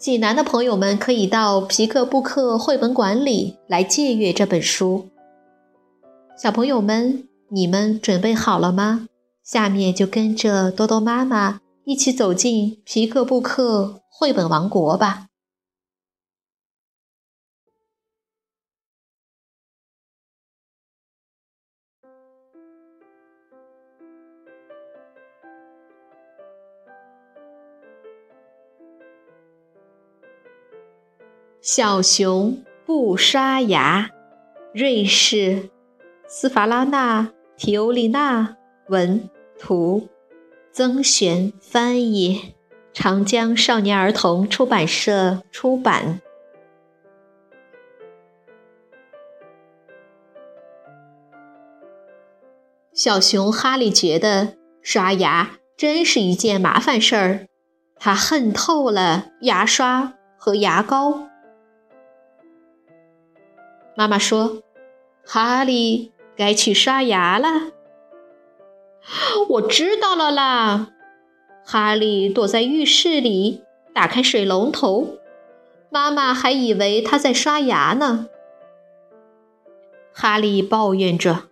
济南的朋友们可以到皮克布克绘本馆里来借阅这本书。小朋友们，你们准备好了吗？下面就跟着多多妈妈一起走进皮克布克绘本王国吧。小熊不刷牙，瑞士，斯法拉纳·提欧丽娜文图，曾璇翻译，长江少年儿童出版社出版。小熊哈利觉得刷牙真是一件麻烦事儿，他恨透了牙刷和牙膏。妈妈说：“哈利该去刷牙了。”我知道了啦。哈利躲在浴室里，打开水龙头。妈妈还以为他在刷牙呢。哈利抱怨着：“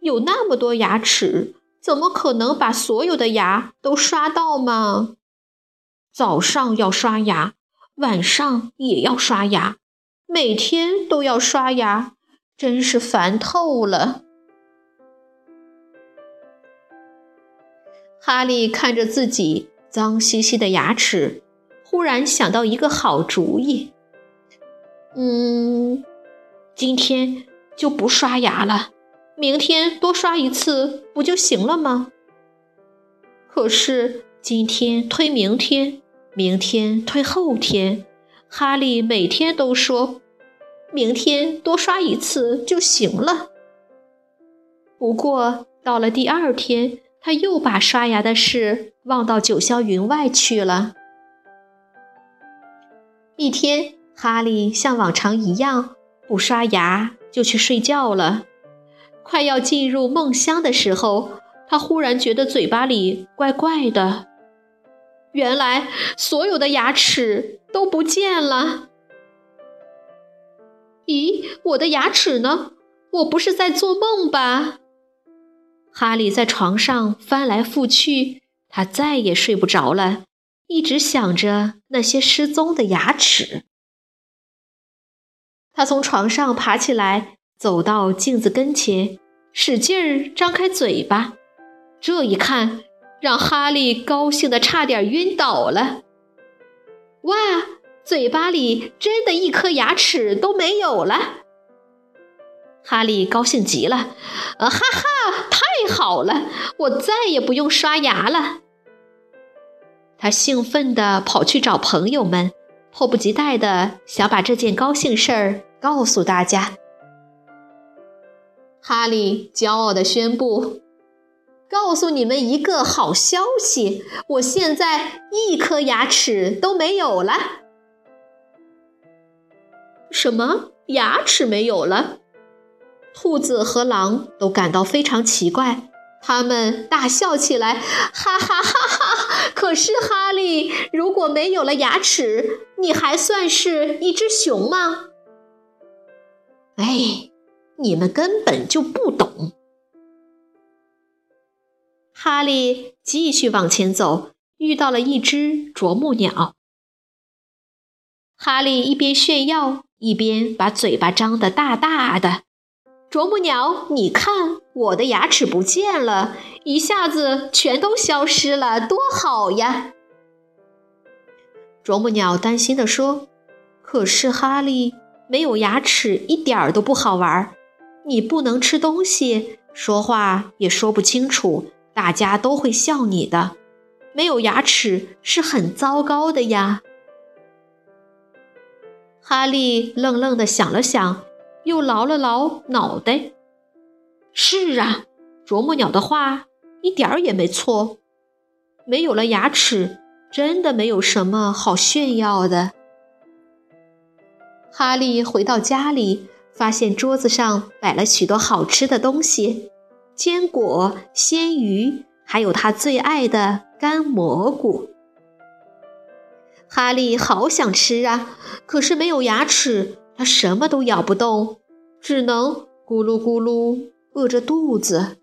有那么多牙齿，怎么可能把所有的牙都刷到吗？早上要刷牙，晚上也要刷牙。”每天都要刷牙，真是烦透了。哈利看着自己脏兮兮的牙齿，忽然想到一个好主意。嗯，今天就不刷牙了，明天多刷一次不就行了吗？可是今天推明天，明天推后天。哈利每天都说：“明天多刷一次就行了。”不过到了第二天，他又把刷牙的事忘到九霄云外去了。一天，哈利像往常一样不刷牙就去睡觉了。快要进入梦乡的时候，他忽然觉得嘴巴里怪怪的。原来所有的牙齿都不见了。咦，我的牙齿呢？我不是在做梦吧？哈利在床上翻来覆去，他再也睡不着了，一直想着那些失踪的牙齿。他从床上爬起来，走到镜子跟前，使劲儿张开嘴巴。这一看。让哈利高兴的差点晕倒了！哇，嘴巴里真的一颗牙齿都没有了！哈利高兴极了，啊哈哈，太好了，我再也不用刷牙了！他兴奋地跑去找朋友们，迫不及待地想把这件高兴事儿告诉大家。哈利骄傲地宣布。告诉你们一个好消息，我现在一颗牙齿都没有了。什么？牙齿没有了？兔子和狼都感到非常奇怪，他们大笑起来，哈哈哈哈！可是哈利，如果没有了牙齿，你还算是一只熊吗？哎，你们根本就不懂。哈利继续往前走，遇到了一只啄木鸟。哈利一边炫耀，一边把嘴巴张得大大的。啄木鸟，你看，我的牙齿不见了，一下子全都消失了，多好呀！啄木鸟担心地说：“可是哈利，没有牙齿一点儿都不好玩，你不能吃东西，说话也说不清楚。”大家都会笑你的，没有牙齿是很糟糕的呀。哈利愣愣地想了想，又挠了挠脑袋。是啊，啄木鸟的话一点儿也没错。没有了牙齿，真的没有什么好炫耀的。哈利回到家里，发现桌子上摆了许多好吃的东西：坚果、鲜鱼，还有他最爱的干蘑菇。哈利好想吃啊，可是没有牙齿，他什么都咬不动，只能咕噜咕噜饿着肚子。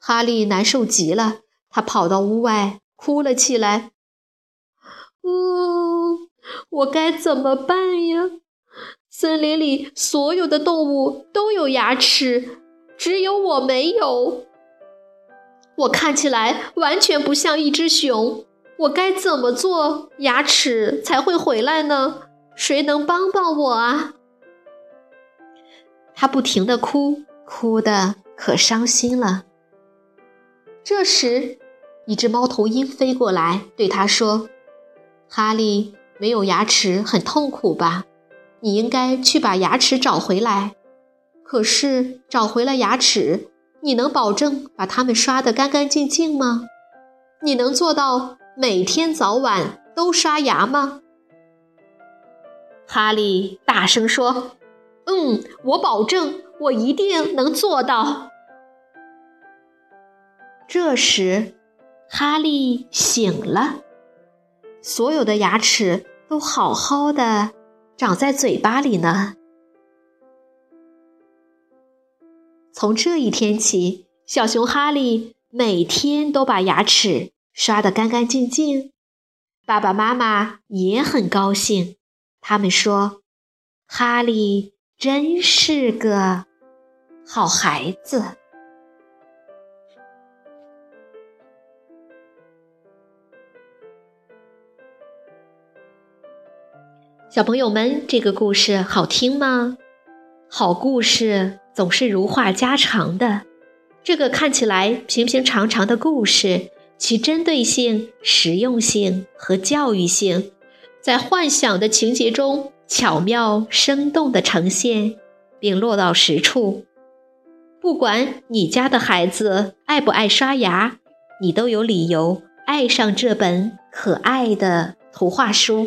哈利难受极了，他跑到屋外哭了起来。嗯，我该怎么办呀？森林里所有的动物都有牙齿，只有我没有。我看起来完全不像一只熊。我该怎么做，牙齿才会回来呢？谁能帮帮我啊？他不停地哭，哭得可伤心了。这时，一只猫头鹰飞过来，对他说：“哈利，没有牙齿很痛苦吧？你应该去把牙齿找回来。可是，找回了牙齿，你能保证把它们刷得干干净净吗？你能做到？”每天早晚都刷牙吗？哈利大声说：“嗯，我保证，我一定能做到。”这时，哈利醒了，所有的牙齿都好好的长在嘴巴里呢。从这一天起，小熊哈利每天都把牙齿。刷得干干净净，爸爸妈妈也很高兴。他们说：“哈利真是个好孩子。”小朋友们，这个故事好听吗？好故事总是如话家常的。这个看起来平平常常的故事。其针对性、实用性和教育性，在幻想的情节中巧妙生动地呈现，并落到实处。不管你家的孩子爱不爱刷牙，你都有理由爱上这本可爱的图画书。